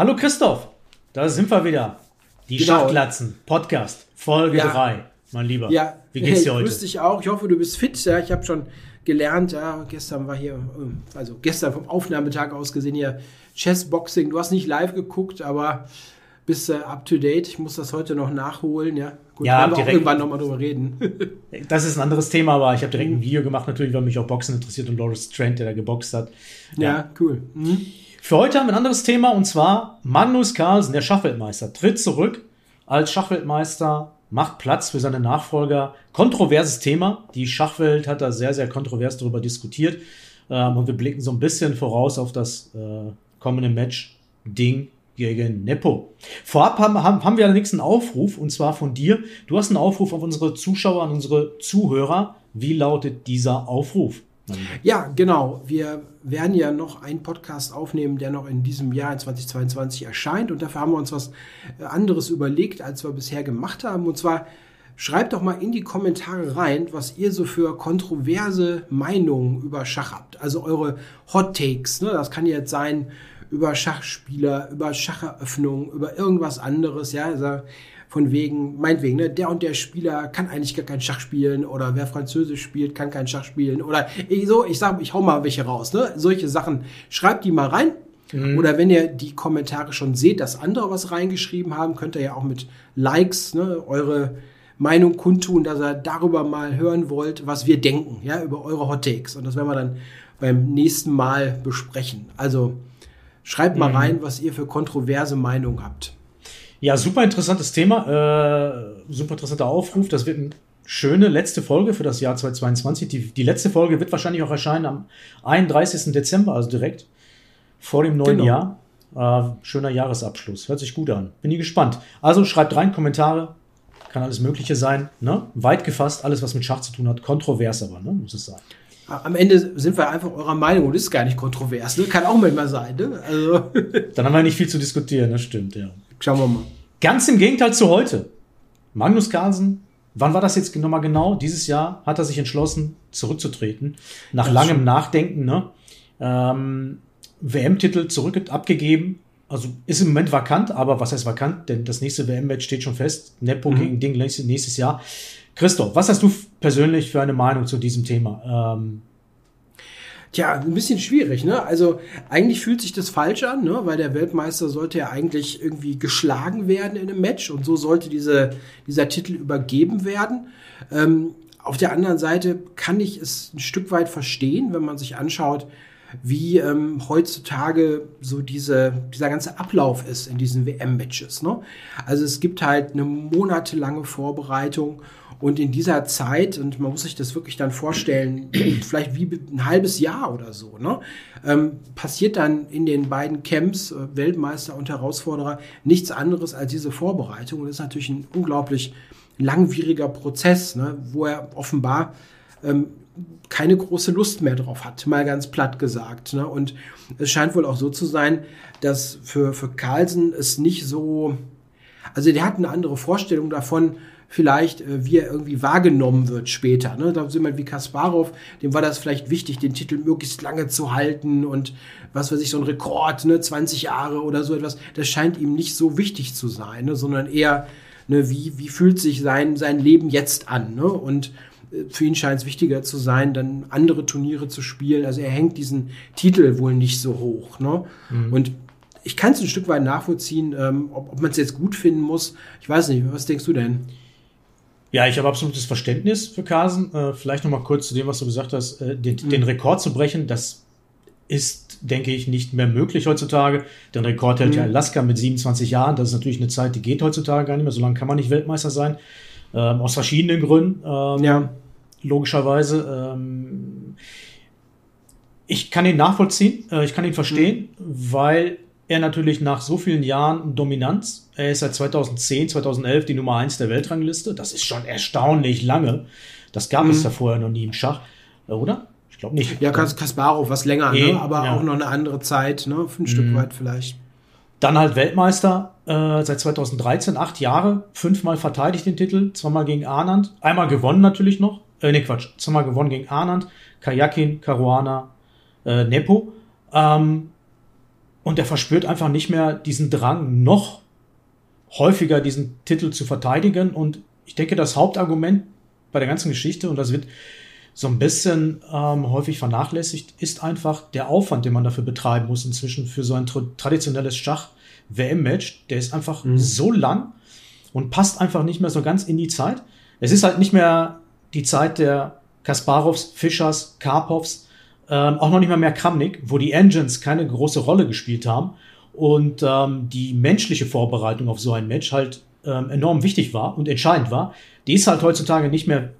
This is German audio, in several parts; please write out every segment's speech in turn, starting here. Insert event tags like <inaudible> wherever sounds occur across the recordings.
Hallo Christoph, da sind wir wieder. Die genau. Schachglatzen, Podcast, Folge 3, ja. mein Lieber. Ja, wie geht's dir heute? Grüß dich auch. Ich hoffe, du bist fit. Ja, ich habe schon gelernt, ja, gestern war hier, ähm, also gestern vom Aufnahmetag aus gesehen hier Chessboxing. Du hast nicht live geguckt, aber bist äh, up to date. Ich muss das heute noch nachholen, ja. Gut, ja, wir direkt, irgendwann nochmal drüber reden. <laughs> das ist ein anderes Thema, aber ich habe direkt ein Video gemacht, natürlich, weil mich auch Boxen interessiert und Loris Trent, der da geboxt hat. Ja, ja cool. Mhm. Für heute haben wir ein anderes Thema und zwar Magnus Carlsen, der Schachweltmeister, tritt zurück als Schachweltmeister, macht Platz für seine Nachfolger. Kontroverses Thema. Die Schachwelt hat da sehr, sehr kontrovers darüber diskutiert. Ähm, und wir blicken so ein bisschen voraus auf das äh, kommende Match Ding gegen Nepo. Vorab haben, haben, haben wir allerdings einen Aufruf, und zwar von dir. Du hast einen Aufruf auf unsere Zuschauer, an unsere Zuhörer. Wie lautet dieser Aufruf? Ja, genau. Wir werden ja noch einen Podcast aufnehmen, der noch in diesem Jahr, in 2022, erscheint. Und dafür haben wir uns was äh, anderes überlegt, als wir bisher gemacht haben. Und zwar schreibt doch mal in die Kommentare rein, was ihr so für kontroverse Meinungen über Schach habt. Also eure Hot Takes. Ne? Das kann jetzt sein über Schachspieler, über Schacheröffnung, über irgendwas anderes. Ja, also von wegen, meinetwegen, ne, der und der Spieler kann eigentlich gar kein Schach spielen oder wer Französisch spielt, kann kein Schach spielen oder ich, so, ich sag, ich hau mal welche raus, ne? Solche Sachen. Schreibt die mal rein. Mhm. Oder wenn ihr die Kommentare schon seht, dass andere was reingeschrieben haben, könnt ihr ja auch mit Likes ne, eure Meinung kundtun, dass ihr darüber mal hören wollt, was wir denken, ja, über eure Hot Takes. Und das werden wir dann beim nächsten Mal besprechen. Also schreibt mal mhm. rein, was ihr für kontroverse Meinungen habt. Ja, super interessantes Thema, äh, super interessanter Aufruf. Das wird eine schöne letzte Folge für das Jahr 2022. Die, die letzte Folge wird wahrscheinlich auch erscheinen am 31. Dezember, also direkt vor dem neuen genau. Jahr. Äh, schöner Jahresabschluss. Hört sich gut an. Bin ich gespannt. Also schreibt rein, Kommentare. Kann alles Mögliche sein. Ne? Weit gefasst, alles, was mit Schach zu tun hat. Kontrovers aber, ne? muss es sein. Am Ende sind wir einfach eurer Meinung und ist gar nicht kontrovers. Ne? Kann auch manchmal sein. Ne? Also. Dann haben wir nicht viel zu diskutieren, das stimmt, ja. Schauen wir mal. Ganz im Gegenteil zu heute. Magnus Carlsen, wann war das jetzt nochmal genau? Dieses Jahr hat er sich entschlossen, zurückzutreten. Nach das langem Nachdenken, ne? Ähm, WM-Titel zurück abgegeben. Also ist im Moment vakant, aber was heißt vakant? Denn das nächste WM-Match steht schon fest. Nepo mhm. gegen Ding nächstes Jahr. Christoph, was hast du persönlich für eine Meinung zu diesem Thema? Ähm, Tja, ein bisschen schwierig, ne? Also eigentlich fühlt sich das falsch an, ne? Weil der Weltmeister sollte ja eigentlich irgendwie geschlagen werden in einem Match und so sollte diese, dieser Titel übergeben werden. Ähm, auf der anderen Seite kann ich es ein Stück weit verstehen, wenn man sich anschaut, wie ähm, heutzutage so diese, dieser ganze Ablauf ist in diesen WM-Matches. Ne? Also es gibt halt eine monatelange Vorbereitung und in dieser Zeit, und man muss sich das wirklich dann vorstellen, <clears throat> vielleicht wie ein halbes Jahr oder so, ne, ähm, passiert dann in den beiden Camps, äh, Weltmeister und Herausforderer, nichts anderes als diese Vorbereitung. Und das ist natürlich ein unglaublich langwieriger Prozess, ne, wo er offenbar ähm, keine große Lust mehr drauf hat, mal ganz platt gesagt. Ne? Und es scheint wohl auch so zu sein, dass für, für Carlsen es nicht so, also der hat eine andere Vorstellung davon, vielleicht, äh, wie er irgendwie wahrgenommen wird später. Ne? Da sind wir wie Kasparov, dem war das vielleicht wichtig, den Titel möglichst lange zu halten und was weiß ich, so ein Rekord, ne, 20 Jahre oder so etwas, das scheint ihm nicht so wichtig zu sein, ne? sondern eher, ne, wie, wie fühlt sich sein, sein Leben jetzt an? Ne? Und äh, für ihn scheint es wichtiger zu sein, dann andere Turniere zu spielen. Also er hängt diesen Titel wohl nicht so hoch. Ne? Mhm. Und ich kann es ein Stück weit nachvollziehen, ähm, ob, ob man es jetzt gut finden muss. Ich weiß nicht, was denkst du denn? Ja, ich habe absolutes Verständnis für Carsten. Äh, vielleicht noch mal kurz zu dem, was du gesagt hast, äh, den, mhm. den, Rekord zu brechen, das ist, denke ich, nicht mehr möglich heutzutage. Den Rekord hält mhm. ja Alaska mit 27 Jahren. Das ist natürlich eine Zeit, die geht heutzutage gar nicht mehr. So lange kann man nicht Weltmeister sein. Ähm, aus verschiedenen Gründen. Ähm, ja. Logischerweise. Ähm, ich kann ihn nachvollziehen, äh, ich kann ihn verstehen, mhm. weil er natürlich nach so vielen Jahren Dominanz, er ist seit 2010, 2011 die Nummer 1 der Weltrangliste, das ist schon erstaunlich lange. Das gab mhm. es ja vorher noch nie im Schach, äh, oder? Ich glaube nicht. Ja, Kasparov was länger, nee, ne? aber ja. auch noch eine andere Zeit, ne? ein Stück mhm. weit vielleicht. Dann halt Weltmeister äh, seit 2013, acht Jahre, fünfmal verteidigt den Titel, zweimal gegen Arnand, einmal gewonnen natürlich noch, äh, nee, Quatsch, zweimal gewonnen gegen Arnand, Kajakin, Caruana, äh, Nepo. Ähm, und er verspürt einfach nicht mehr diesen Drang, noch häufiger diesen Titel zu verteidigen. Und ich denke, das Hauptargument bei der ganzen Geschichte, und das wird so ein bisschen ähm, häufig vernachlässigt, ist einfach der Aufwand, den man dafür betreiben muss inzwischen für so ein tra traditionelles Schach-WM-Match. Der ist einfach mhm. so lang und passt einfach nicht mehr so ganz in die Zeit. Es ist halt nicht mehr die Zeit der Kasparovs, Fischers, Karpovs, ähm, auch noch nicht mal mehr Kramnik, wo die Engines keine große Rolle gespielt haben und ähm, die menschliche Vorbereitung auf so ein Match halt ähm, enorm wichtig war und entscheidend war. Die ist halt heutzutage nicht mehr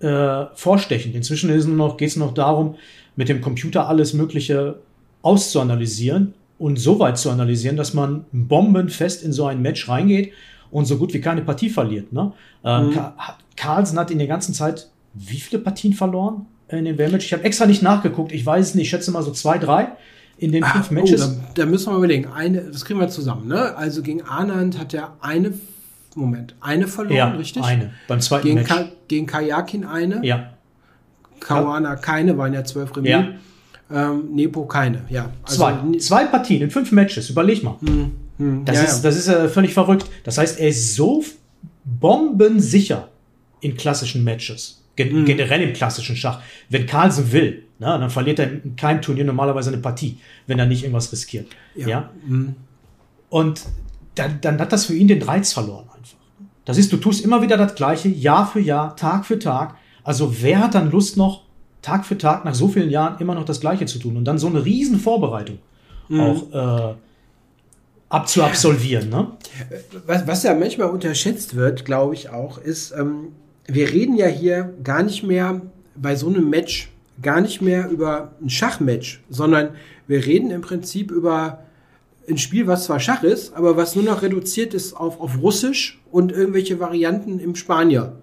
äh, vorstechend. Inzwischen ist nur noch, geht es noch darum, mit dem Computer alles Mögliche auszuanalysieren und so weit zu analysieren, dass man bombenfest in so ein Match reingeht und so gut wie keine Partie verliert. Ne? Ähm, mhm. Carlsen hat in der ganzen Zeit wie viele Partien verloren in dem WM-Match? Ich habe extra nicht nachgeguckt. Ich weiß es nicht. Ich schätze mal so zwei, drei in den Ach, fünf oh, Matches. Oh, da, da, müssen wir mal überlegen. Eine, das kriegen wir zusammen. Ne? Also gegen Anand hat er eine Moment, eine verloren, ja, richtig? eine. Beim zweiten gegen Match. Ka gegen Kajakin eine. Ja. Kawana keine, waren ja zwölf Remis. Ja. Ähm, Nepo keine, ja. Also, zwei. Zwei Partien in fünf Matches, überleg mal. Hm, hm, das, ja, ist, ja. das ist äh, völlig verrückt. Das heißt, er ist so bombensicher in klassischen Matches. Gen hm. Generell im klassischen Schach. Wenn Carlsen will, na, dann verliert er in keinem Turnier normalerweise eine Partie, wenn er nicht irgendwas riskiert. Ja. ja? Hm. Und dann, dann hat das für ihn den Reiz verloren einfach. Das ist, du tust immer wieder das Gleiche, Jahr für Jahr, Tag für Tag. Also wer hat dann Lust noch, Tag für Tag, nach so vielen Jahren immer noch das Gleiche zu tun und dann so eine riesen Vorbereitung mhm. auch äh, abzuabsolvieren. Ne? Was, was ja manchmal unterschätzt wird, glaube ich auch, ist, ähm, wir reden ja hier gar nicht mehr bei so einem Match, gar nicht mehr über ein Schachmatch, sondern wir reden im Prinzip über ein Spiel, was zwar Schach ist, aber was nur noch reduziert ist auf, auf Russisch und irgendwelche Varianten im Spanier.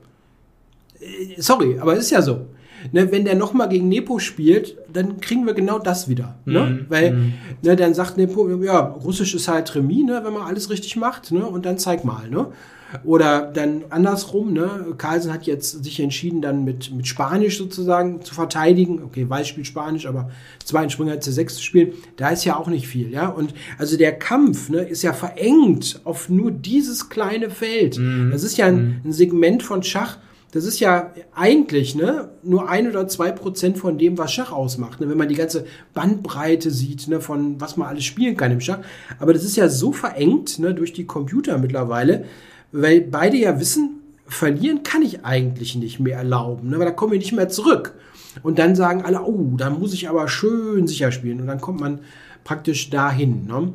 Äh, sorry, aber es ist ja so. Ne, wenn der nochmal gegen Nepo spielt, dann kriegen wir genau das wieder. Ne? Mhm. Weil mhm. ne, dann sagt Nepo, ja, Russisch ist halt Remis, ne, wenn man alles richtig macht, ne, und dann zeig mal. Ne? Oder dann andersrum, ne? Carlsen hat jetzt sich entschieden, dann mit, mit Spanisch sozusagen zu verteidigen. Okay, Weiß spielt Spanisch, aber zweiten Springer C6 zu spielen, da ist ja auch nicht viel, ja. Und also der Kampf ne, ist ja verengt auf nur dieses kleine Feld. Mhm. Das ist ja ein, mhm. ein Segment von Schach, das ist ja eigentlich ne, nur ein oder zwei Prozent von dem, was Schach ausmacht. Ne, wenn man die ganze Bandbreite sieht, ne, von was man alles spielen kann im Schach. Aber das ist ja so verengt ne, durch die Computer mittlerweile, weil beide ja wissen, verlieren kann ich eigentlich nicht mehr erlauben, ne? weil da kommen wir nicht mehr zurück. Und dann sagen alle, oh, da muss ich aber schön sicher spielen. Und dann kommt man praktisch dahin. Ne?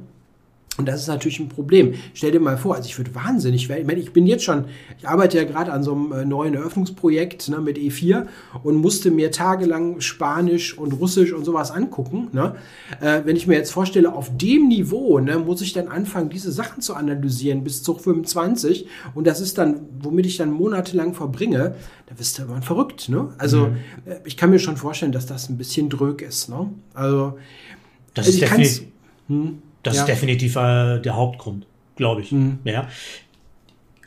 Und das ist natürlich ein Problem. Stell dir mal vor, also ich würde wahnsinnig werden. Ich meine, ich bin jetzt schon, ich arbeite ja gerade an so einem äh, neuen Eröffnungsprojekt ne, mit E4 und musste mir tagelang Spanisch und Russisch und sowas angucken. Ne? Äh, wenn ich mir jetzt vorstelle, auf dem Niveau ne, muss ich dann anfangen, diese Sachen zu analysieren bis Zug 25 und das ist dann, womit ich dann monatelang verbringe, da wirst du immer verrückt. Ne? Also mhm. Äh, ich kann mir schon vorstellen, dass das ein bisschen drög ist. Ne? Also das also ist definitiv. Hm? Das ja. ist definitiv äh, der Hauptgrund, glaube ich. Mhm. Ja.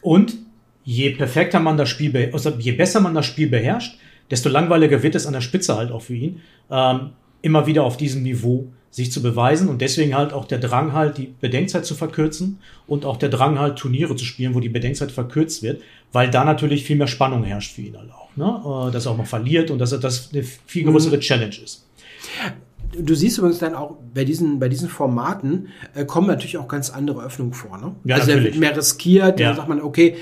Und je perfekter man das Spiel, also je besser man das Spiel beherrscht, desto langweiliger wird es an der Spitze halt auch für ihn, ähm, immer wieder auf diesem Niveau sich zu beweisen und deswegen halt auch der Drang halt, die Bedenkzeit zu verkürzen und auch der Drang halt, Turniere zu spielen, wo die Bedenkzeit verkürzt wird, weil da natürlich viel mehr Spannung herrscht für ihn halt auch, ne? Äh, dass er auch mal verliert und dass er das eine viel größere mhm. Challenge ist. Du siehst übrigens dann auch bei diesen, bei diesen Formaten äh, kommen natürlich auch ganz andere Öffnungen vor. Ne? Ja, also natürlich. mehr riskiert, ja. da sagt man, okay,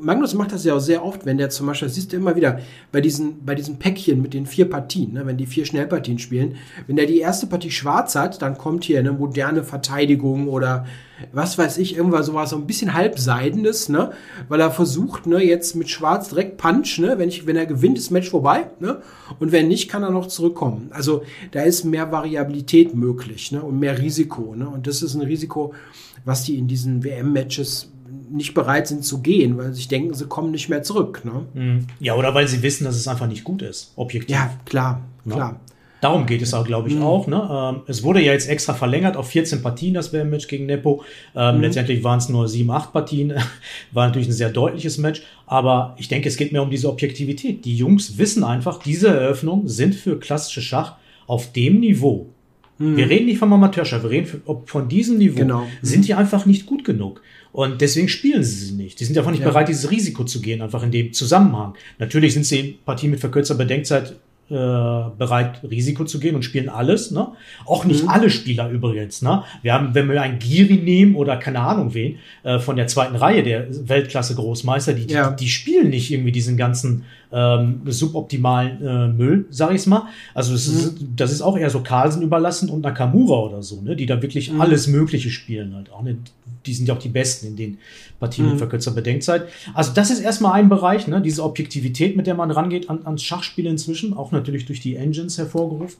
Magnus macht das ja auch sehr oft, wenn der zum Beispiel, das siehst du immer wieder, bei diesen, bei diesen Päckchen mit den vier Partien, ne, wenn die vier Schnellpartien spielen, wenn der die erste Partie schwarz hat, dann kommt hier eine moderne Verteidigung oder was weiß ich, irgendwas sowas, so ein bisschen halbseidenes, ne? Weil er versucht, ne, jetzt mit Schwarz direkt Punch, ne? Wenn, ich, wenn er gewinnt, ist Match vorbei, ne? Und wenn nicht, kann er noch zurückkommen. Also da ist mehr Variabilität möglich, ne? Und mehr Risiko, ne? Und das ist ein Risiko, was die in diesen WM-Matches nicht bereit sind zu gehen, weil sie sich denken, sie kommen nicht mehr zurück. Ne? Mhm. Ja, oder weil sie wissen, dass es einfach nicht gut ist, objektiv. Ja, klar, ja? klar. Darum geht es auch, glaube ich, mhm. auch. Ne? Ähm, es wurde ja jetzt extra verlängert auf 14 Partien, das WM-Match gegen Nepo. Ähm, mhm. Letztendlich waren es nur 7, 8 Partien. <laughs> War natürlich ein sehr deutliches Match. Aber ich denke, es geht mehr um diese Objektivität. Die Jungs wissen einfach, diese Eröffnungen sind für klassische Schach auf dem Niveau Mhm. Wir reden nicht vom Amateurschach, wir reden von diesem Niveau. Genau. Sind mhm. die einfach nicht gut genug. Und deswegen spielen sie sie nicht. Die sind einfach nicht ja. bereit, dieses Risiko zu gehen, einfach in dem Zusammenhang. Natürlich sind sie in Partien mit verkürzter Bedenkzeit äh, bereit, Risiko zu gehen und spielen alles. Ne? Auch nicht mhm. alle Spieler übrigens. Ne? Wir haben, wenn wir einen Giri nehmen oder keine Ahnung wen, äh, von der zweiten Reihe der Weltklasse-Großmeister, die, ja. die, die, spielen nicht irgendwie diesen ganzen ähm, suboptimalen äh, Müll, sag ich's mal. Also das, mhm. ist, das ist auch eher so Carlsen überlassen und Nakamura oder so, ne? die da wirklich mhm. alles Mögliche spielen halt auch. Ne? Die sind ja auch die Besten in den Partien mit mhm. verkürzter Bedenkzeit. Also das ist erstmal ein Bereich, ne? diese Objektivität, mit der man rangeht an, ans Schachspiel inzwischen, auch natürlich durch die Engines hervorgerufen.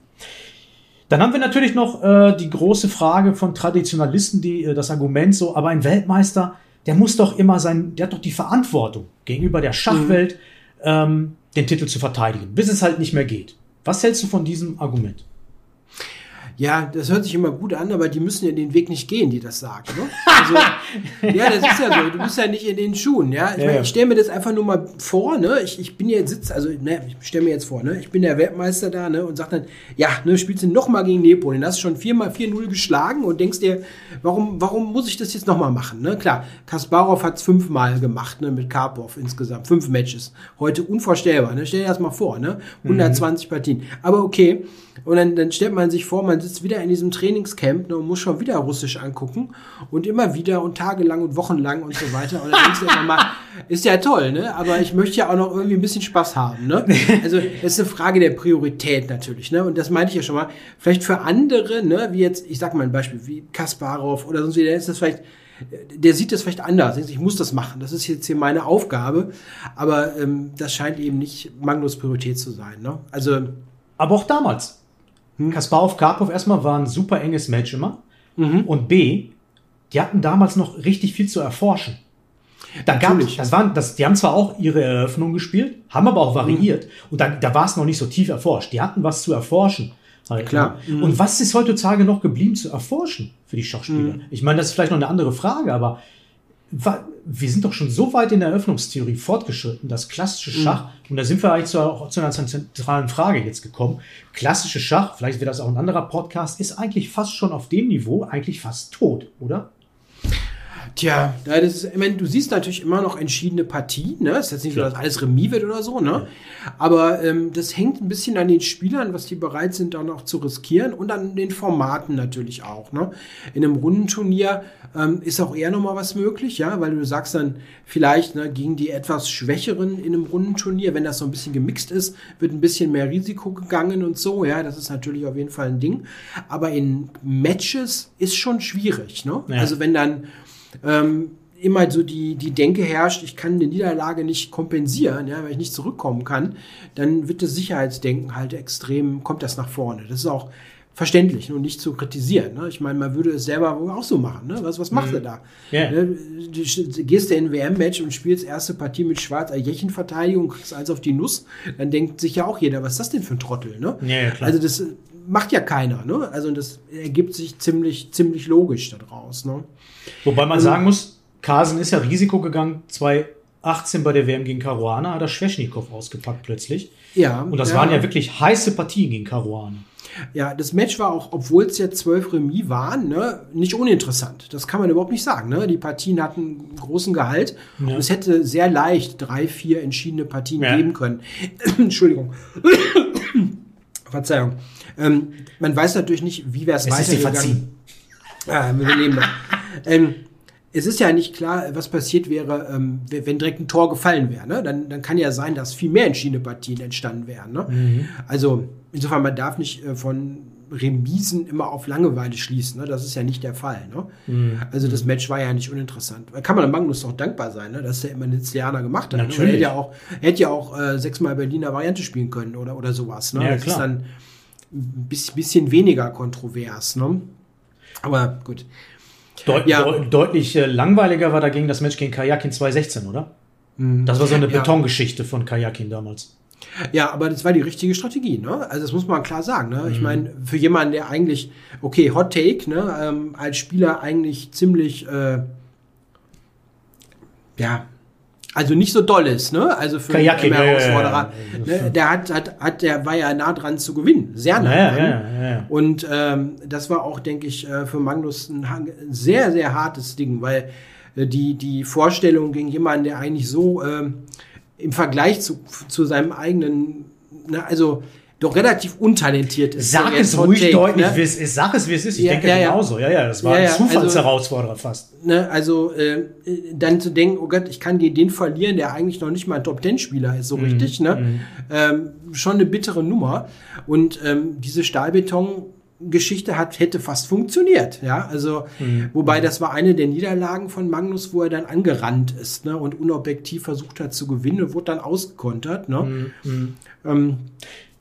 Dann haben wir natürlich noch äh, die große Frage von Traditionalisten, die äh, das Argument so, aber ein Weltmeister, der muss doch immer sein, der hat doch die Verantwortung gegenüber der Schachwelt, mhm. Ähm, den Titel zu verteidigen, bis es halt nicht mehr geht. Was hältst du von diesem Argument? Ja, das hört sich immer gut an, aber die müssen ja den Weg nicht gehen, die das sagen. Ne? <laughs> Also, <laughs> ja, das ist ja so. Du bist ja nicht in den Schuhen. Ja, ich, ja, ich stelle mir das einfach nur mal vor. Ne, ich, ich bin jetzt sitz, also ne, ich stelle mir jetzt vor, ne, ich bin der Weltmeister da, ne, und sag dann, ja, ne, spielst du noch mal gegen Nepal, den hast du schon viermal 4-0 geschlagen und denkst dir, warum, warum muss ich das jetzt noch mal machen? Ne, klar, Kasparov hat es fünfmal gemacht, ne, mit Karpov insgesamt, fünf Matches. Heute unvorstellbar. Ne, stell dir das mal vor, ne, 120 mhm. Partien. Aber okay. Und dann, dann stellt man sich vor, man sitzt wieder in diesem Trainingscamp ne, und muss schon wieder Russisch angucken und immer wieder und tagelang und wochenlang und so weiter. Und dann denkst du immer mal, <laughs> ist ja toll, ne? Aber ich möchte ja auch noch irgendwie ein bisschen Spaß haben, ne? Also es ist eine Frage der Priorität natürlich, ne? Und das meinte ich ja schon mal. Vielleicht für andere, ne, wie jetzt, ich sag mal ein Beispiel, wie Kasparov oder sonst wie, der ist das vielleicht der sieht das vielleicht anders. Ich muss das machen. Das ist jetzt hier meine Aufgabe. Aber ähm, das scheint eben nicht Magnus Priorität zu sein. Ne? Also, aber auch damals. Hm. Kasparov, Karpov erstmal war ein super enges Match immer. Mhm. Und B, die hatten damals noch richtig viel zu erforschen. Da gab, das waren, das, die haben zwar auch ihre Eröffnung gespielt, haben aber auch variiert. Mhm. Und da, da war es noch nicht so tief erforscht. Die hatten was zu erforschen. Halt, Klar. Mhm. Und was ist heutzutage noch geblieben zu erforschen für die Schachspieler? Mhm. Ich meine, das ist vielleicht noch eine andere Frage, aber wir sind doch schon so weit in der Eröffnungstheorie fortgeschritten, dass klassische mhm. Schach, und da sind wir eigentlich zu, zu, einer zentralen Frage jetzt gekommen, klassische Schach, vielleicht wird das auch ein anderer Podcast, ist eigentlich fast schon auf dem Niveau eigentlich fast tot, oder? Tja, ja, das ist, ich meine, du siehst natürlich immer noch entschiedene Partien, ne? Es ist jetzt nicht so, dass alles Remis wird oder so, ne? Aber ähm, das hängt ein bisschen an den Spielern, was die bereit sind, dann auch zu riskieren und an den Formaten natürlich auch, ne? In einem Rundenturnier ähm, ist auch eher nochmal was möglich, ja, weil du sagst dann vielleicht, ne, gegen die etwas Schwächeren in einem Rundenturnier, wenn das so ein bisschen gemixt ist, wird ein bisschen mehr Risiko gegangen und so, ja, das ist natürlich auf jeden Fall ein Ding. Aber in Matches ist schon schwierig, ne? Ja. Also wenn dann ähm, immer so die, die Denke herrscht, ich kann eine Niederlage nicht kompensieren, ja, weil ich nicht zurückkommen kann, dann wird das Sicherheitsdenken halt extrem, kommt das nach vorne. Das ist auch verständlich und nicht zu kritisieren. Ne? Ich meine, man würde es selber auch so machen. Ne? Was, was macht mhm. er da? Yeah. Ne? Du gehst in ein WM-Match und spielst erste Partie mit Schwarz Verteidigung, kriegst eins auf die Nuss, dann denkt sich ja auch jeder, was ist das denn für ein Trottel? Ne? Ja, also das macht ja keiner. Ne? Also das ergibt sich ziemlich, ziemlich logisch daraus. Ne? Wobei man also, sagen muss, Carsen ist ja Risiko gegangen, 2018 bei der WM gegen Caruana hat er Schweschnikow ausgepackt plötzlich. Ja. Und das ja. waren ja wirklich heiße Partien gegen Caruana. Ja, das Match war auch, obwohl es jetzt zwölf Remis waren, ne, nicht uninteressant. Das kann man überhaupt nicht sagen. Ne? Die Partien hatten großen Gehalt ja. und es hätte sehr leicht drei, vier entschiedene Partien ja. geben können. <coughs> Entschuldigung. Verzeihung. Ähm, man weiß natürlich nicht, wie wäre es weitergegangen. Ah, wir nehmen das. ähm, es ist ja nicht klar, was passiert wäre, ähm, wenn direkt ein Tor gefallen wäre. Ne? Dann, dann kann ja sein, dass viel mehr entschiedene Partien entstanden wären. Ne? Mhm. Also insofern, man darf nicht äh, von Remisen immer auf Langeweile schließen. Ne? Das ist ja nicht der Fall. Ne? Mhm. Also das Match war ja nicht uninteressant. Da kann man Magnus doch dankbar sein, ne? dass er immer Nizlianer gemacht hat. Natürlich. Er hätte ja auch, hätte ja auch äh, sechsmal Berliner Variante spielen können oder, oder sowas. Ne? Ja, das klar. ist dann ein bisschen weniger kontrovers. Ne? Aber gut. Deut ja. de deutlich äh, langweiliger war dagegen das Match gegen Kajakin 2016, oder? Mhm. Das war so eine ja. Betongeschichte von Kajakin damals. Ja, aber das war die richtige Strategie, ne? Also das muss man klar sagen, ne? Mhm. Ich meine, für jemanden, der eigentlich, okay, Hot Take, ne, ähm, als Spieler eigentlich ziemlich, äh, ja, also nicht so doll ist, ne? Also für Kajaki, den ja, ja, Herausforderer. ja, ja. Ne? Der hat, hat, hat, der war ja nah dran zu gewinnen. Sehr nah dran. Und ähm, das war auch, denke ich, äh, für Magnus ein sehr, sehr hartes Ding, weil äh, die, die Vorstellung gegen jemanden, der eigentlich so ähm, im Vergleich zu, zu seinem eigenen, ne, also doch relativ untalentiert ist. Sag es ruhig Take, deutlich, ne? wie es ist. Sag es, wie es ist. Ich Ja, denke ja, genauso. Ja, ja, das war Ja, ein ja, also- Zufallsherausforderer fast. Ne, also äh, dann zu denken, oh Gott, ich kann gegen den verlieren, der eigentlich noch nicht mal ein Top-10-Spieler ist, so Mhm, richtig, ne? Ähm, schon eine bittere Nummer. Und ähm, diese Stahlbeton-Geschichte hat, hätte fast funktioniert, ja. Also, Mhm. wobei das war eine der Niederlagen von Magnus, wo er dann angerannt ist, ne? Und unobjektiv versucht hat zu gewinnen und wurde dann ausgekontert, ne? Mhm, Ähm,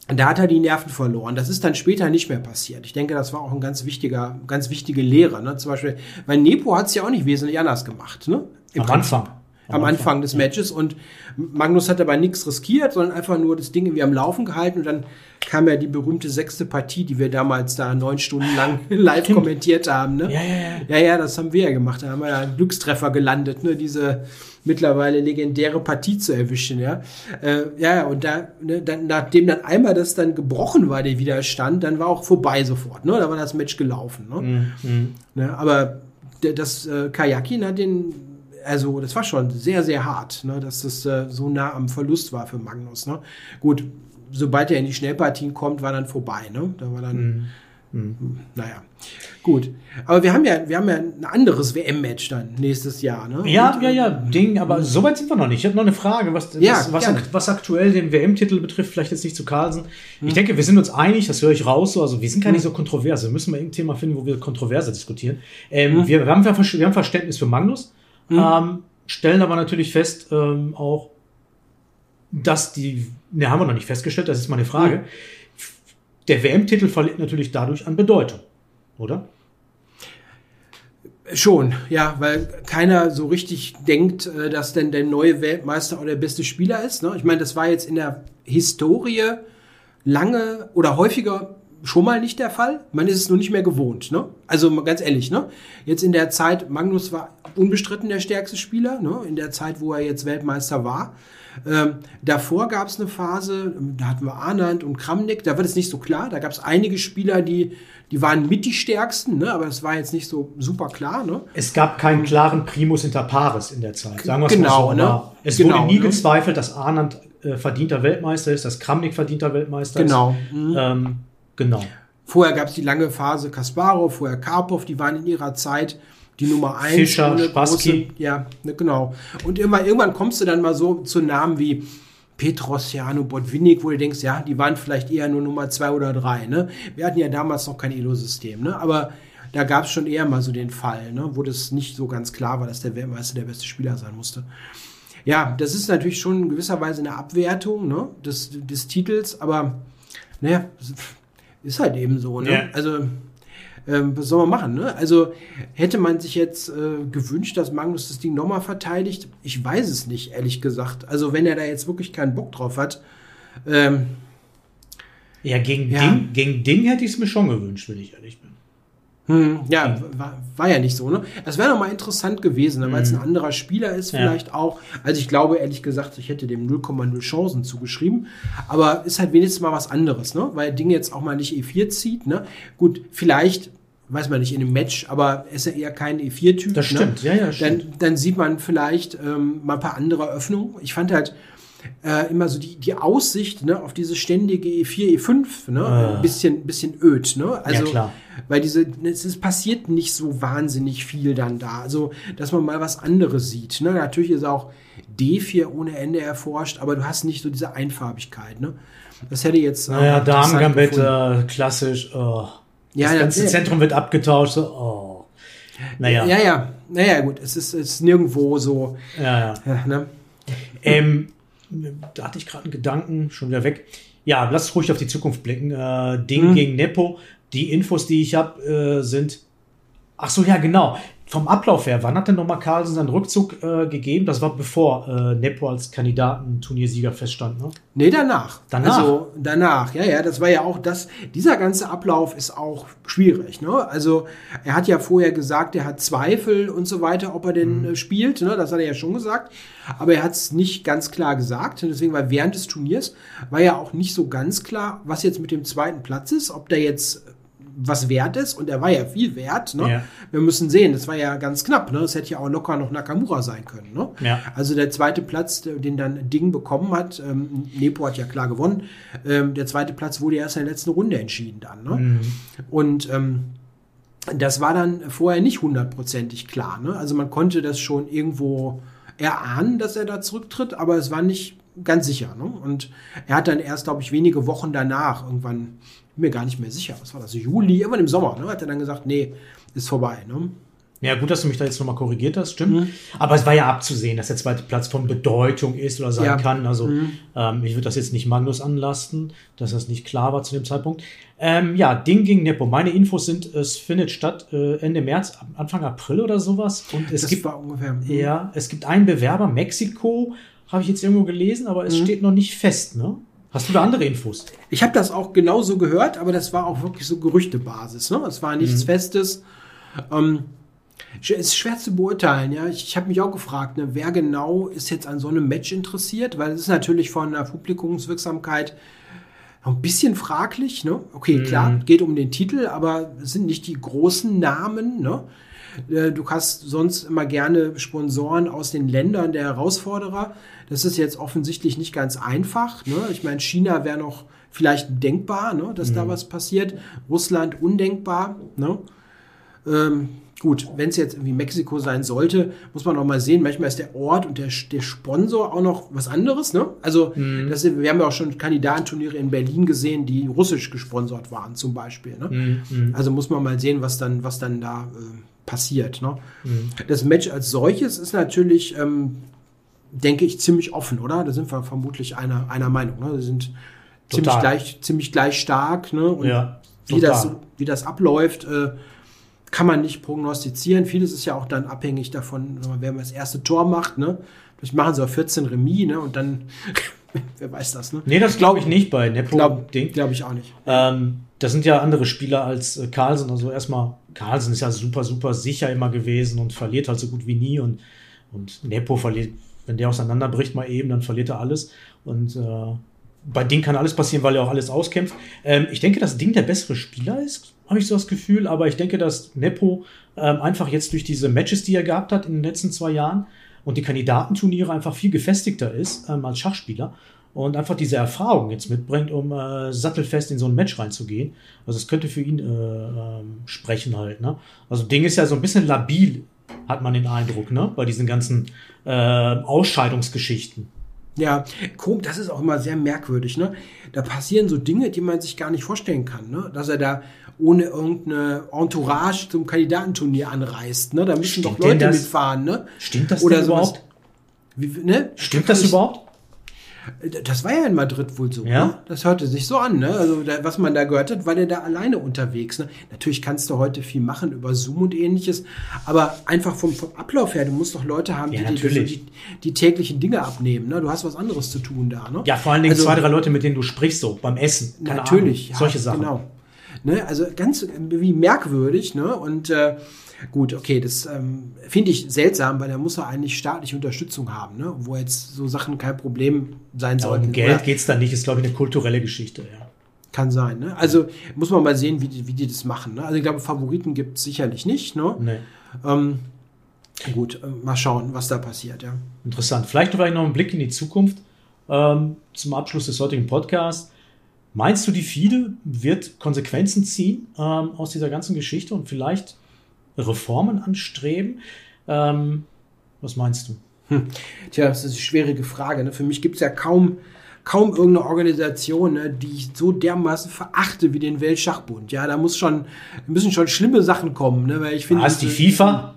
da hat er die Nerven verloren. Das ist dann später nicht mehr passiert. Ich denke, das war auch ein ganz wichtiger, ganz wichtige Lehre. Ne? Zum Beispiel, weil Nepo hat es ja auch nicht wesentlich anders gemacht. Ne? Im Am Prinzip. Anfang. Am Anfang des Matches. Und Magnus hat dabei nichts riskiert, sondern einfach nur das Ding irgendwie am Laufen gehalten. Und dann kam ja die berühmte sechste Partie, die wir damals da neun Stunden lang <laughs> live kommentiert haben. Ne? Ja, ja, ja. Ja, ja, das haben wir ja gemacht. Da haben wir ja einen Glückstreffer gelandet, ne? diese mittlerweile legendäre Partie zu erwischen, ja. Äh, ja, und da, ne, dann, nachdem dann einmal das dann gebrochen war, der Widerstand, dann war auch vorbei sofort, ne? Da war das Match gelaufen, ne? Mhm. ne? Aber das äh, Kajakin hat den, also das war schon sehr, sehr hart, ne? dass das äh, so nah am Verlust war für Magnus, ne? Gut, sobald er in die Schnellpartien kommt, war dann vorbei, ne? Da war dann, naja, gut. Aber wir haben ja, wir haben ja ein anderes WM-Match dann nächstes Jahr, ne? Ja, Und, ja, ja, Ding, aber so weit sind wir noch nicht. Ich habe noch eine Frage, was, Ja, was, was, ak- was aktuell den WM-Titel betrifft, vielleicht jetzt nicht zu Carlsen. Hm. Ich denke, wir sind uns einig, das höre ich raus, so, also wir sind gar nicht so kontrovers. Wir müssen mal irgendein Thema finden, wo wir kontroverser diskutieren. Ähm, Hm. wir, wir, haben, wir haben Verständnis für Magnus, ähm, stellen aber natürlich fest, ähm, auch, dass die, ne, haben wir noch nicht festgestellt, das ist mal eine Frage. Hm. Der WM-Titel verliert natürlich dadurch an Bedeutung, oder? Schon, ja, weil keiner so richtig denkt, äh, dass denn der neue Weltmeister auch der beste Spieler ist. Ne? Ich meine, das war jetzt in der Historie lange oder häufiger schon mal nicht der Fall. Man ist es nur nicht mehr gewohnt. Ne? Also ganz ehrlich, ne? jetzt in der Zeit, Magnus war unbestritten der stärkste Spieler, ne? in der Zeit, wo er jetzt Weltmeister war. Ähm, davor gab es eine Phase, da hatten wir Arnand und Kramnik, da wird es nicht so klar. Da gab es einige Spieler, die, die waren mit die stärksten, ne? aber das war jetzt nicht so super klar. Ne? Es gab keinen klaren Primus inter pares in der Zeit. Sagen wir es Genau, mal so. ne? Es Genau, wurde nie ne? gezweifelt, dass Arnand äh, verdienter Weltmeister ist, dass Kramnik verdienter Weltmeister Genau. ist. Ähm, genau. Vorher gab es die lange Phase Kasparov, vorher Karpov, die waren in ihrer Zeit die Nummer eins. Fischer, ohne Spassky. große- Ja, ne, genau. Und irgendwann, irgendwann kommst du dann mal so zu Namen wie Petrosjano, Botvinnik, wo du denkst, ja, die waren vielleicht eher nur Nummer zwei oder drei. Ne? Wir hatten ja damals noch kein Elo-System, ne? aber da gab es schon eher mal so den Fall, ne? wo das nicht so ganz klar war, dass der Weltmeister der beste Spieler sein musste. Ja, das ist natürlich schon in gewisser Weise eine Abwertung ne? des, des Titels, aber naja, ist halt eben so. Ne? Ja. Also, ähm, was soll man machen? Ne? Also, hätte man sich jetzt äh, gewünscht, dass Magnus das Ding nochmal verteidigt? Ich weiß es nicht, ehrlich gesagt. Also, wenn er da jetzt wirklich keinen Bock drauf hat, ähm, Ja, gegen, Ja. Ding, gegen Ding hätte ich es mir schon gewünscht, wenn ich ehrlich bin. Hm, ja, war, war ja nicht so. Ne? Das wäre doch mal interessant gewesen, ne? weil es ein anderer Spieler ist, Ja. vielleicht auch. Also, ich glaube, ehrlich gesagt, ich hätte dem 0,0 Chancen zugeschrieben. Aber ist halt wenigstens mal was anderes, ne? weil Ding jetzt auch mal nicht E4 zieht. Ne? Gut, vielleicht. Weiß man nicht in einem Match, aber ist er eher kein E4-Typ. Das stimmt, ne? ja, ja, stimmt. Dann, dann sieht man vielleicht ähm, mal ein paar andere Öffnungen. Ich fand halt äh, immer so die, die Aussicht ne, auf diese ständige E E4, E5, ne, Ah. ein bisschen, bisschen öd. Ne? Also, klar. Weil diese, es ist, passiert nicht so wahnsinnig viel dann da. Also, dass man mal was anderes sieht. Ne? Natürlich ist auch D4 ohne Ende erforscht, aber du hast nicht so diese Einfarbigkeit. Ne? Das hätte jetzt. äh, Naja, Damen-Gambit, äh, klassisch. Oh. Ja, das ja, ganze ja. Zentrum wird abgetauscht. So, oh. Naja, Ja, ja, naja, gut, es ist, es ist nirgendwo so. ja, ja. Ja, ne? Ähm, da hatte ich gerade einen Gedanken, schon wieder weg. Ja, lass ruhig auf die Zukunft blicken. Äh, Ding Hm. gegen Nepo. Die Infos, die ich habe, äh, sind. Ach so, ja, genau. vom Ablauf her, wann hat denn nochmal Carlsen seinen Rückzug äh, gegeben? Das war bevor äh, Nepo als Kandidaten-Turniersieger feststand, ne? Nee, danach. Danach? Also danach, ja, ja, das war ja auch das, dieser ganze Ablauf ist auch schwierig, ne? Also er hat ja vorher gesagt, er hat Zweifel und so weiter, ob er denn äh, spielt, ne? Das hat er ja schon gesagt. Aber er hat es nicht ganz klar gesagt. Deswegen war während des Turniers war ja auch nicht so ganz klar, was jetzt mit dem zweiten Platz ist, ob der jetzt was wert ist und er war ja viel wert. Ne? Ja. Wir müssen sehen, das war ja ganz knapp. Ne? Es hätte ja auch locker noch Nakamura sein können. Ne? Ja. Also der zweite Platz, den dann Ding bekommen hat, ähm, Nepo hat ja klar gewonnen. Ähm, der zweite Platz wurde erst in der letzten Runde entschieden dann. Ne? Mhm. Und ähm, das war dann vorher nicht hundertprozentig klar. Ne? Also man konnte das schon irgendwo erahnen, dass er da zurücktritt, aber es war nicht ganz sicher. Ne? Und er hat dann erst, glaube ich, wenige Wochen danach irgendwann, bin mir gar nicht mehr sicher, was war das, Juli, irgendwann im Sommer, ne? hat er dann gesagt, nee, ist vorbei. Ne? Ja, gut, dass du mich da jetzt nochmal korrigiert hast, stimmt. Mhm. Aber es war ja abzusehen, dass der zweite Platz von Bedeutung ist oder sein Ja. kann. Also Mhm. ähm, ich würde das jetzt nicht Magnus anlasten, dass das nicht klar war zu dem Zeitpunkt. Ähm, ja, Ding gegen Nepo. Meine Infos sind, es findet statt äh, Ende März, Anfang April oder sowas. Und es das gibt war ungefähr. mhm. ja, es gibt einen Bewerber, Mexiko, habe ich jetzt irgendwo gelesen, aber Mhm. es steht noch nicht fest, ne? Hast du da andere Infos? Ich habe das auch genauso gehört, aber das war auch wirklich so Gerüchtebasis. Ne? Es war nichts Festes. Ähm, sch- ist schwer zu beurteilen. Ja, ich, ich habe mich auch gefragt, ne, wer genau ist jetzt an so einem Match interessiert, weil es ist natürlich von der Publikumswirksamkeit noch ein bisschen fraglich. Ne? Okay, klar, geht um den Titel, aber es sind nicht die großen Namen. Ne? Äh, Du hast sonst immer gerne Sponsoren aus den Ländern der Herausforderer. Das ist jetzt offensichtlich nicht ganz einfach. Ne? Ich meine, China wäre noch vielleicht denkbar, ne? dass da was passiert. Russland undenkbar. Ne? Ähm, gut, wenn es jetzt irgendwie Mexiko sein sollte, muss man auch mal sehen, manchmal ist der Ort und der, der Sponsor auch noch was anderes. Ne? Also das, wir haben ja auch schon Kandidatenturniere in Berlin gesehen, die russisch gesponsert waren zum Beispiel. Ne? Also muss man mal sehen, was dann, was dann da äh, passiert. Ne? Das Match als solches ist natürlich, ähm, denke ich, ziemlich offen, oder? Da sind wir vermutlich einer, einer Meinung. Ne? Wir sind ziemlich Total. gleich, ziemlich gleich stark. Ne? Und Ja, wie, das, wie das abläuft, äh, kann man nicht prognostizieren. Vieles ist ja auch dann abhängig davon, wer das erste Tor macht. Ne? Vielleicht machen sie auch 14 Remis ne? und dann, <laughs> wer weiß das. Ne? Nee, das glaube ich nicht bei Nepo. Glaube glaub ich auch nicht. Ähm, das sind ja andere Spieler als äh, Carlsen. Also erstmal, Carlsen ist ja super, super sicher immer gewesen und verliert halt so gut wie nie. Und, und Nepo verliert, wenn der auseinanderbricht mal eben, dann verliert er alles. Und äh, bei Ding kann alles passieren, weil er auch alles auskämpft. Ähm, ich denke, dass Ding der bessere Spieler ist, habe ich so das Gefühl. Aber ich denke, dass Nepo ähm, einfach jetzt durch diese Matches, die er gehabt hat in den letzten zwei Jahren und die Kandidatenturniere einfach viel gefestigter ist ähm, als Schachspieler und einfach diese Erfahrung jetzt mitbringt, um äh, sattelfest in so ein Match reinzugehen. Also es könnte für ihn äh, ähm, sprechen halt. Ne? Also Ding ist ja so ein bisschen labil, hat man den Eindruck, ne? bei diesen ganzen äh, Ausscheidungsgeschichten. Ja, komisch, das ist auch immer sehr merkwürdig, ne? Da passieren so Dinge, die man sich gar nicht vorstellen kann, ne? Dass er da ohne irgendeine Entourage zum Kandidatenturnier anreist, ne? Da müssen Stimmt doch Leute das? mitfahren, ne? Stimmt das Oder denn sowas. überhaupt? Wie, ne? Stimmt das ich- überhaupt? Das war ja in Madrid wohl so, Ja? ne? Das hörte sich so an, ne? Also, da, was man da gehört hat, war der da alleine unterwegs, ne? Natürlich kannst du heute viel machen über Zoom und ähnliches, aber einfach vom, vom Ablauf her, du musst doch Leute haben, Ja, die, die, die, die täglichen Dinge abnehmen, ne? Du hast was anderes zu tun da, ne? Ja, vor allen Dingen Also- zwei, drei Leute, mit denen du sprichst, so beim Essen. Keine Natürlich, Ahnung, solche ja, Sachen. Genau. Ne, also ganz wie merkwürdig, ne? Und äh, gut, okay, das ähm, finde ich seltsam, weil er muss ja eigentlich staatliche Unterstützung haben, ne? Wo jetzt so Sachen kein Problem sein Ja, sollten. um Geld Oder geht's da nicht, ist, glaube ich, eine kulturelle Geschichte. Ja. Kann sein, ne? Also muss man mal sehen, wie die, wie die das machen. Ne? Also ich glaube, Favoriten gibt es sicherlich nicht, ne? Nee. Ähm, gut, äh, mal schauen, was da passiert, ja. Interessant. Vielleicht noch ein Blick in die Zukunft ähm, zum Abschluss des heutigen Podcasts. Meinst du, die FIDE wird Konsequenzen ziehen ähm, aus dieser ganzen Geschichte und vielleicht Reformen anstreben? Ähm, was meinst du? Tja, das ist eine schwierige Frage. Ne? Für mich gibt es ja kaum, kaum irgendeine Organisation, ne, die ich so dermaßen verachte wie den Weltschachbund. Ja, da muss schon, müssen schon schlimme Sachen kommen, ne? Weil ich finde. Was, die FIFA?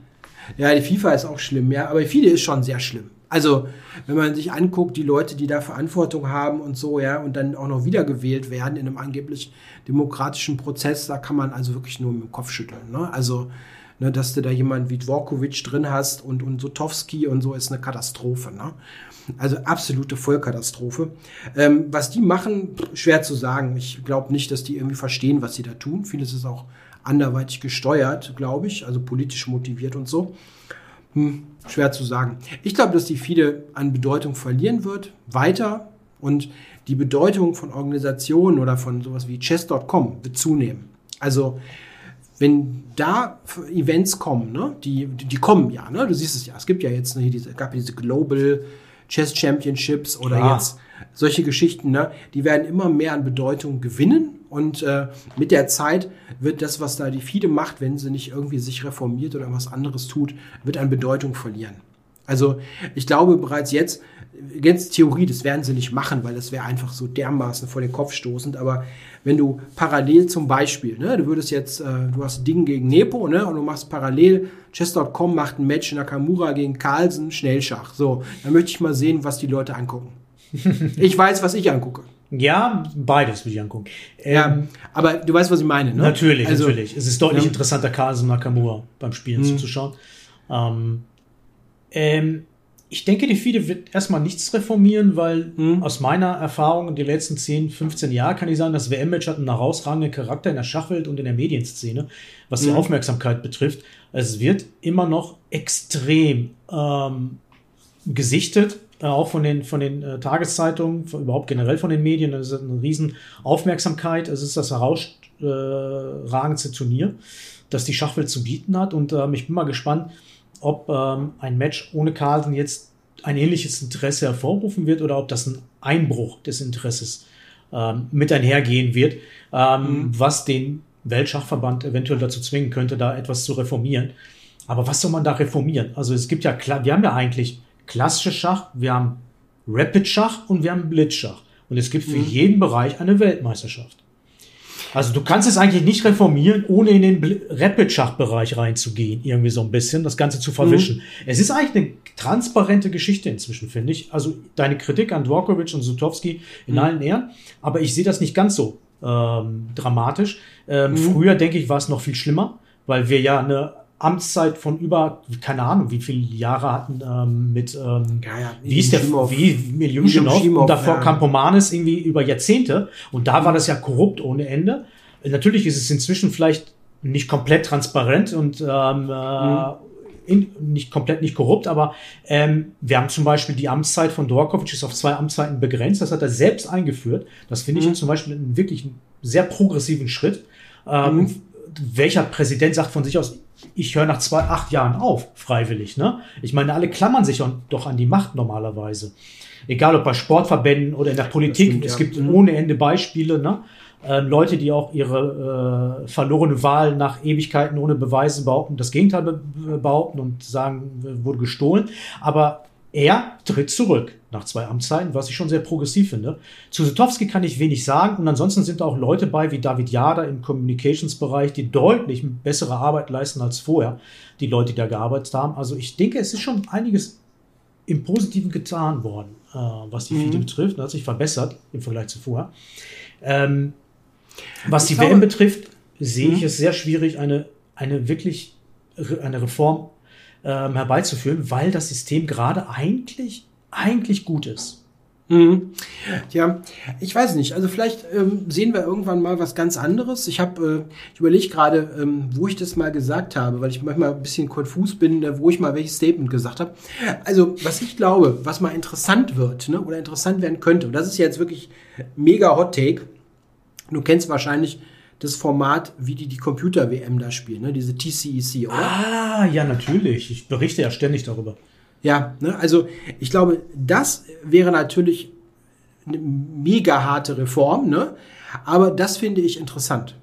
Ja, die FIFA ist auch schlimm, ja, aber viele ist schon sehr schlimm. Also, wenn man sich anguckt, die Leute, die da Verantwortung haben und so, ja, und dann auch noch wiedergewählt werden in einem angeblich demokratischen Prozess, da kann man also wirklich nur mit dem Kopf schütteln. Ne? Also, Ne, dass du da jemanden wie Dvorkovic drin hast und, und Sotowski und so ist eine Katastrophe. Ne? Also absolute Vollkatastrophe. Ähm, was die machen, schwer zu sagen. Ich glaube nicht, dass die irgendwie verstehen, was sie da tun. Vieles ist auch anderweitig gesteuert, glaube ich, also politisch motiviert und so. Hm, schwer zu sagen. Ich glaube, dass die FIDE an Bedeutung verlieren wird, weiter und die Bedeutung von Organisationen oder von sowas wie chess.com wird zunehmen. Also wenn da Events kommen, ne, die, die, die, kommen ja, ne, du siehst es ja, es gibt ja jetzt ne, diese, gab diese Global Chess Championships oder Klar. jetzt solche Geschichten, ne, die werden immer mehr an Bedeutung gewinnen und äh, mit der Zeit wird das, was da die FIDE macht, wenn sie nicht irgendwie sich reformiert oder was anderes tut, wird an Bedeutung verlieren. Also ich glaube bereits jetzt, ganz Theorie, das werden sie nicht machen, weil das wäre einfach so dermaßen vor den Kopf stoßend. Aber wenn du parallel zum Beispiel, ne, du würdest jetzt, äh, du hast Ding gegen Nepo, ne, und du machst parallel, Chess.com macht ein Match Nakamura gegen Carlsen, Schnellschach. So, dann möchte ich mal sehen, was die Leute angucken. <laughs> ich weiß, was ich angucke. Ja, beides will ich angucken. Ähm, ja, aber du weißt, was ich meine, ne? Natürlich, also, natürlich. Es ist deutlich ja. interessanter, Carlsen Nakamura beim Spielen mhm. zuzuschauen. Ähm, ähm, ich denke, die FIDE wird erstmal nichts reformieren, weil hm. aus meiner Erfahrung in den letzten 10, 15 Jahren kann ich sagen, das WM-Match hat einen herausragenden Charakter in der Schachwelt und in der Medienszene, was die hm. Aufmerksamkeit betrifft. Es wird immer noch extrem ähm, gesichtet, äh, auch von den, von den äh, Tageszeitungen, von, überhaupt generell von den Medien. Das ist eine riesen Aufmerksamkeit. Es ist das herausragendste Turnier, das die Schachwelt zu bieten hat. Und ähm, ich bin mal gespannt, ob ähm, ein Match ohne Carlsen jetzt ein ähnliches Interesse hervorrufen wird oder ob das ein Einbruch des Interesses ähm, mit einhergehen wird, ähm, mhm. was den Weltschachverband eventuell dazu zwingen könnte, da etwas zu reformieren. Aber was soll man da reformieren? Also es gibt ja wir haben ja eigentlich klassische Schach, wir haben Rapid Schach und wir haben Blitzschach. Und es gibt für mhm. jeden Bereich eine Weltmeisterschaft. Also du kannst es eigentlich nicht reformieren, ohne in den Rapid-Schachbereich reinzugehen, irgendwie so ein bisschen, das Ganze zu verwischen. Mhm. Es ist eigentlich eine transparente Geschichte inzwischen, finde ich. Also deine Kritik an Dvorkovic und Sutowski in mhm. allen Ehren, aber ich sehe das nicht ganz so ähm, dramatisch. Ähm, mhm. Früher, denke ich, war es noch viel schlimmer, weil wir ja eine Amtszeit von über, keine Ahnung, wie viele Jahre hatten ähm, mit, ähm, ja, ja, wie ist der, Schimov, wie Miljuschinov und davor ja. Kampomanes irgendwie über Jahrzehnte und da war das ja korrupt ohne Ende. Natürlich ist es inzwischen vielleicht nicht komplett transparent und ähm, äh, mhm. in, nicht komplett nicht korrupt, aber ähm, wir haben zum Beispiel die Amtszeit von Dorkovic ist auf zwei Amtszeiten begrenzt. Das hat er selbst eingeführt. Das finde ich mhm. zum Beispiel einen wirklich sehr progressiven Schritt. Ähm, mhm. Welcher Präsident sagt von sich aus, ich höre nach zwei, acht Jahren auf, freiwillig. Ne? Ich meine, alle klammern sich doch an die Macht normalerweise. Egal ob bei Sportverbänden oder in der Politik. Stimmt, es ja. gibt ohne Ende Beispiele. Ne? Äh, Leute, die auch ihre äh, verlorene Wahl nach Ewigkeiten ohne Beweise behaupten, das Gegenteil be behaupten und sagen, wurde gestohlen. Aber er tritt zurück nach zwei Amtszeiten, was ich schon sehr progressiv finde. Zu Sutowski kann ich wenig sagen und ansonsten sind auch Leute bei wie David Jader im Communications-Bereich, die deutlich bessere Arbeit leisten als vorher, die Leute, die da gearbeitet haben. Also ich denke, es ist schon einiges im Positiven getan worden, äh, was die mhm. FIDE betrifft. Das hat sich verbessert im Vergleich zu vorher. Ähm, was ich die glaube, WM betrifft, sehe ich mhm. es sehr schwierig, eine, eine wirklich eine Reform ähm, herbeizuführen, weil das System gerade eigentlich, eigentlich gut ist. Mhm. Ja, ich weiß nicht. Also vielleicht ähm, sehen wir irgendwann mal was ganz anderes. Ich habe, äh, ich überlege gerade, ähm, wo ich das mal gesagt habe, weil ich manchmal ein bisschen konfus bin, äh, wo ich mal welches Statement gesagt habe. Also was ich glaube, was mal interessant wird ne, oder interessant werden könnte, und das ist jetzt wirklich mega Hot Take. Du kennst wahrscheinlich das Format, wie die die Computer-WM da spielen, ne? diese TCEC, oder? Ah, ja, natürlich. Ich berichte ja ständig darüber. Ja, ne? also ich glaube, das wäre natürlich eine mega harte Reform, ne? aber das finde ich interessant.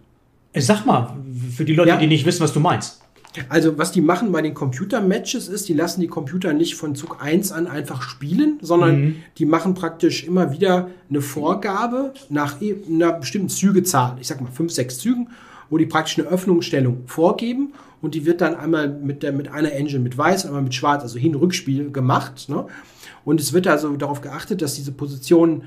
Sag mal, für die Leute, ja. die nicht wissen, was du meinst. Also, was die machen bei den Computer-Matches ist, die lassen die Computer nicht von Zug 1 an einfach spielen, sondern mhm. die machen praktisch immer wieder eine Vorgabe nach einer bestimmten Zügezahl, ich sag mal 5, 6 Zügen, wo die praktisch eine Öffnungsstellung vorgeben und die wird dann einmal mit, der, mit einer Engine mit weiß, einmal mit schwarz, also Hin-Rückspiel gemacht. Ne? Und es wird also darauf geachtet, dass diese Positionen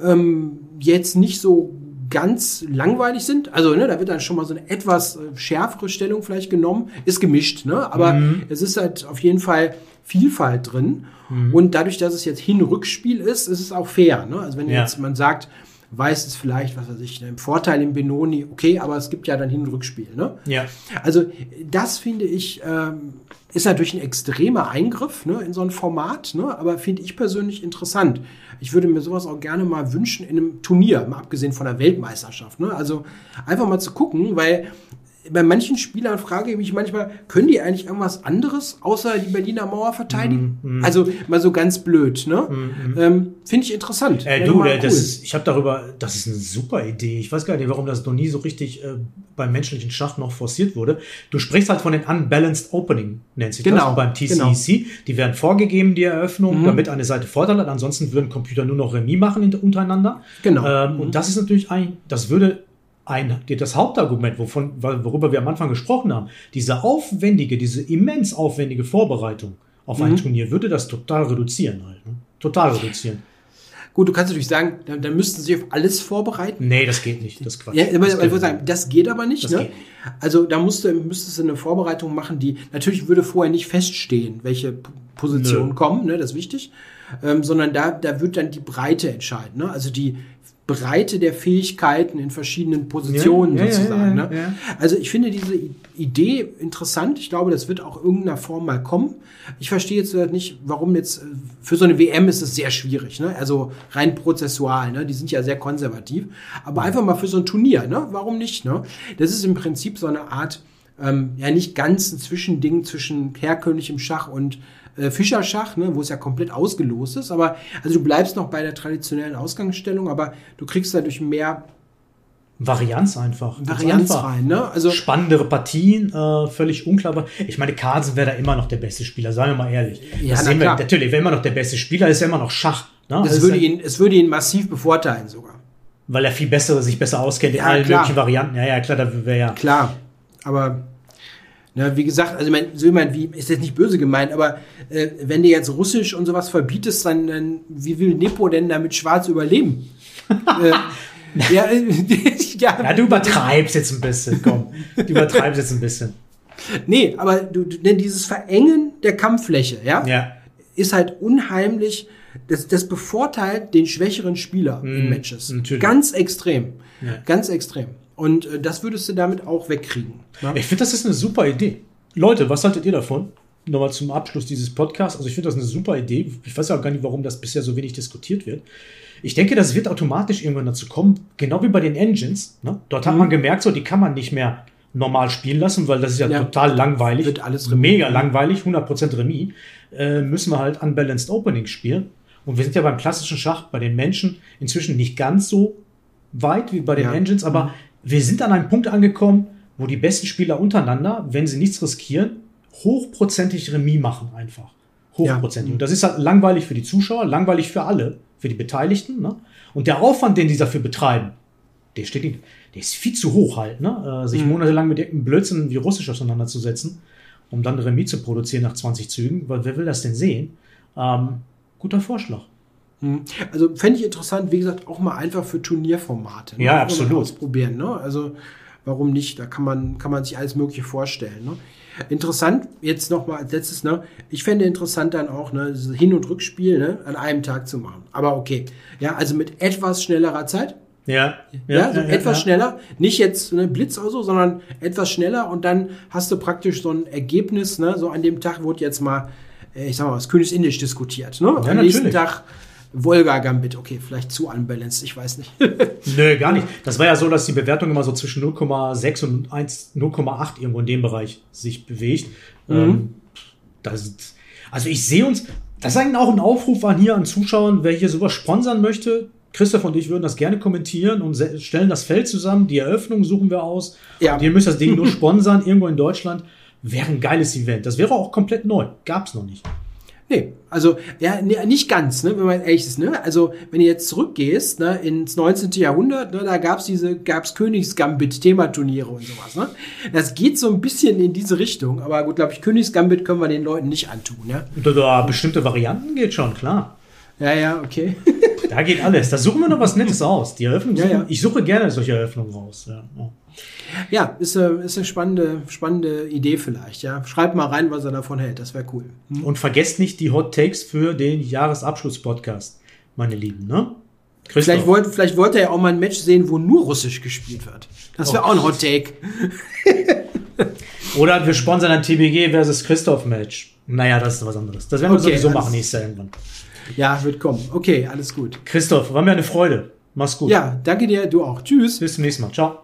ähm, jetzt nicht so ganz langweilig sind. Also, ne, da wird dann schon mal so eine etwas äh, schärfere Stellung vielleicht genommen. Ist gemischt, ne? Aber mhm. es ist halt auf jeden Fall Vielfalt drin. Mhm. Und dadurch, dass es jetzt Hin-Rückspiel ist, ist es auch fair. Ne? Also wenn ja. jetzt man sagt, weiß es vielleicht, was weiß ich, im Vorteil im Benoni, okay, aber es gibt ja dann Hin- und Rückspiel. Ne? Ja. Also das finde ich, ähm, ist natürlich ein extremer Eingriff ne, in so ein Format, ne, aber finde ich persönlich interessant. Ich würde mir sowas auch gerne mal wünschen in einem Turnier, mal abgesehen von der Weltmeisterschaft. Ne? Also einfach mal zu gucken, weil bei manchen Spielern frage ich mich manchmal, können die eigentlich irgendwas anderes außer die Berliner Mauer verteidigen? Mm, mm. Also mal so ganz blöd, ne? Mm, ähm, Finde ich interessant. Äh, du, cool. das ist, ich habe darüber, das ist eine super Idee. Ich weiß gar nicht, warum das noch nie so richtig äh, beim menschlichen Schach noch forciert wurde. Du sprichst halt von den Unbalanced Opening, nennt sich genau, das, beim TCEC. Genau. Die werden vorgegeben, die Eröffnung, mhm. damit eine Seite Vorteil hat. Ansonsten würden Computer nur noch Remis machen untereinander. Genau. Ähm, und mhm. das ist natürlich ein, das würde ein, das Hauptargument, wovon, worüber wir am Anfang gesprochen haben, diese aufwendige, diese immens aufwendige Vorbereitung auf ein mhm. Turnier, würde das total reduzieren halt. Ne? Total reduzieren. Gut, du kannst natürlich sagen, dann, dann müssten sie auf alles vorbereiten. Nee, das geht nicht. Das Quatsch. Ja, aber, das, ich würde sagen, das geht aber nicht. Ne? Geht. Also da musst du, müsstest du eine Vorbereitung machen, die natürlich würde vorher nicht feststehen, welche Positionen Nö. kommen, ne? das ist wichtig. Ähm, sondern da, da wird dann die Breite entscheiden. Ne? Also die Breite der Fähigkeiten in verschiedenen Positionen ja, sozusagen. Ja, ja, ne? Also ich finde diese Idee interessant. Ich glaube, das wird auch irgendeiner Form mal kommen. Ich verstehe jetzt nicht, warum jetzt äh, für so eine WM ist es sehr schwierig. Ne? Also rein prozessual. Ne? Die sind ja sehr konservativ. Aber einfach mal für so ein Turnier. Ne? Warum nicht? Ne? Das ist im Prinzip so eine Art ähm, ja nicht ganz ein Zwischending zwischen herkömmlichem Schach und äh, Fischerschach, ne, wo es ja komplett ausgelost ist. Aber also du bleibst noch bei der traditionellen Ausgangsstellung, aber du kriegst dadurch mehr Varianz einfach. Varianz einfach. rein, ne? Also spannendere Partien, äh, völlig unklar. Ich meine, Carlsen wäre da immer noch der beste Spieler, seien wir mal ehrlich. Ja, das sehen wir, natürlich, wäre immer noch der beste Spieler, ist ja immer noch Schach. Ne? Das also würde ihn, es würde ihn massiv bevorteilen sogar. Weil er viel besser, sich besser auskennt ja, in allen klar. möglichen Varianten. Ja, ja, klar, da wäre ja. Klar. Aber Ne, wie gesagt, also mein, so jemand wie, ist jetzt nicht böse gemeint, aber äh, wenn du jetzt Russisch und sowas verbietest, dann, dann wie will Nepo denn damit Schwarz überleben? <laughs> äh, ja, <laughs> ja, ja, du übertreibst jetzt ein bisschen, komm. Du übertreibst jetzt ein bisschen. Nee, aber du, denn dieses Verengen der Kampffläche, ja, ja. ist halt unheimlich, das, das bevorteilt den schwächeren Spieler mm, in Matches. Natürlich. Ganz extrem. Ja. Ganz extrem. Und äh, das würdest du damit auch wegkriegen. Ne? Ich finde, das ist eine super Idee. Leute, was haltet ihr davon? Nochmal zum Abschluss dieses Podcasts. Also ich finde das eine super Idee. Ich weiß auch gar nicht, warum das bisher so wenig diskutiert wird. Ich denke, das wird automatisch irgendwann dazu kommen, genau wie bei den Engines. Ne? Dort hat mhm. man gemerkt, so die kann man nicht mehr normal spielen lassen, weil das ist ja, ja total langweilig. Wird alles mega langweilig, 100% Remis. Äh, müssen wir halt Unbalanced Openings spielen. Und wir sind ja beim klassischen Schach bei den Menschen inzwischen nicht ganz so weit wie bei den ja. Engines, aber mhm wir sind an einem Punkt angekommen, wo die besten Spieler untereinander, wenn sie nichts riskieren, hochprozentig Remis machen einfach. Hochprozentig. Ja. Und das ist halt langweilig für die Zuschauer, langweilig für alle, für die Beteiligten. Ne? Und der Aufwand, den die dafür betreiben, der steht in, der ist viel zu hoch halt, ne? Äh, sich mhm. monatelang mit irgendeinem Blödsinn wie Russisch auseinanderzusetzen, um dann Remis zu produzieren nach 20 Zügen. Weil wer will das denn sehen? Ähm, guter Vorschlag. Hm. Also fände ich interessant, wie gesagt, auch mal einfach für Turnierformate. Ne? Ja, absolut. Ausprobieren. Ne? Also warum nicht? Da kann man, kann man sich alles Mögliche vorstellen. Ne? Interessant, jetzt noch mal als letztes, ne? Ich fände interessant dann auch, ne, Hin- und Rückspiel, ne, an einem Tag zu machen. Aber okay. Ja, also mit etwas schnellerer Zeit. Ja. Ja, ja, so ja etwas schneller. Nicht jetzt ne, Blitz oder so, sondern etwas schneller und dann hast du praktisch so ein Ergebnis, ne, so an dem Tag wurde jetzt mal, äh, ich sag mal, was Königsindisch diskutiert, ne? Am natürlich. nächsten Tag Volga Gambit, okay, vielleicht zu unbalanced, ich weiß nicht. <laughs> Nö, gar nicht. Das war ja so, dass die Bewertung immer so zwischen 0,6 und 0,8 irgendwo in dem Bereich sich bewegt. Mhm. Ähm, das, also ich sehe uns, das ist eigentlich auch ein Aufruf an hier an Zuschauern, wer hier sowas sponsern möchte. Christoph und ich würden das gerne kommentieren und stellen das Feld zusammen. Die Eröffnung suchen wir aus. Ja. Und ihr müsst das Ding nur <laughs> sponsern, irgendwo in Deutschland. Wäre ein geiles Event. Das wäre auch komplett neu. Gab's noch nicht. Nee, also ja, nee, nicht ganz, ne, wenn man ehrlich ist. Ne? Also wenn du jetzt zurückgehst ne, ins 19. Jahrhundert, ne, da gab's diese, gab's Königsgambit-Thematurniere und sowas. Ne? Das geht so ein bisschen in diese Richtung, aber gut, glaube ich, Königsgambit können wir den Leuten nicht antun. Ja? Da, bestimmte Varianten geht schon, klar. Ja, ja, okay. <laughs> Da geht alles. Da suchen wir noch was Nettes aus. Die Eröffnung, Ja, ja. ich suche gerne solche Eröffnungen raus. Ja, ja. Ist, äh, ist eine spannende, spannende Idee vielleicht, ja. Schreibt mal rein, was er davon hält. Das wäre cool. Und vergesst nicht die Hot Takes für den Jahresabschluss-Podcast, meine Lieben. Ne? Christoph. Vielleicht wollte, vielleicht wollte er ja auch mal ein Match sehen, wo nur Russisch gespielt wird. Das wäre Oh. auch ein Hot Take. <laughs> Oder wir sponsern ein TBG versus Christoph Match. Naja, das ist was anderes. Das werden wir Okay, sowieso machen nächstes Jahr irgendwann. Ja, wird kommen. Okay, alles gut. Christoph, war mir eine Freude. Mach's gut. Ja, danke dir, du auch. Tschüss. Bis zum nächsten Mal. Ciao.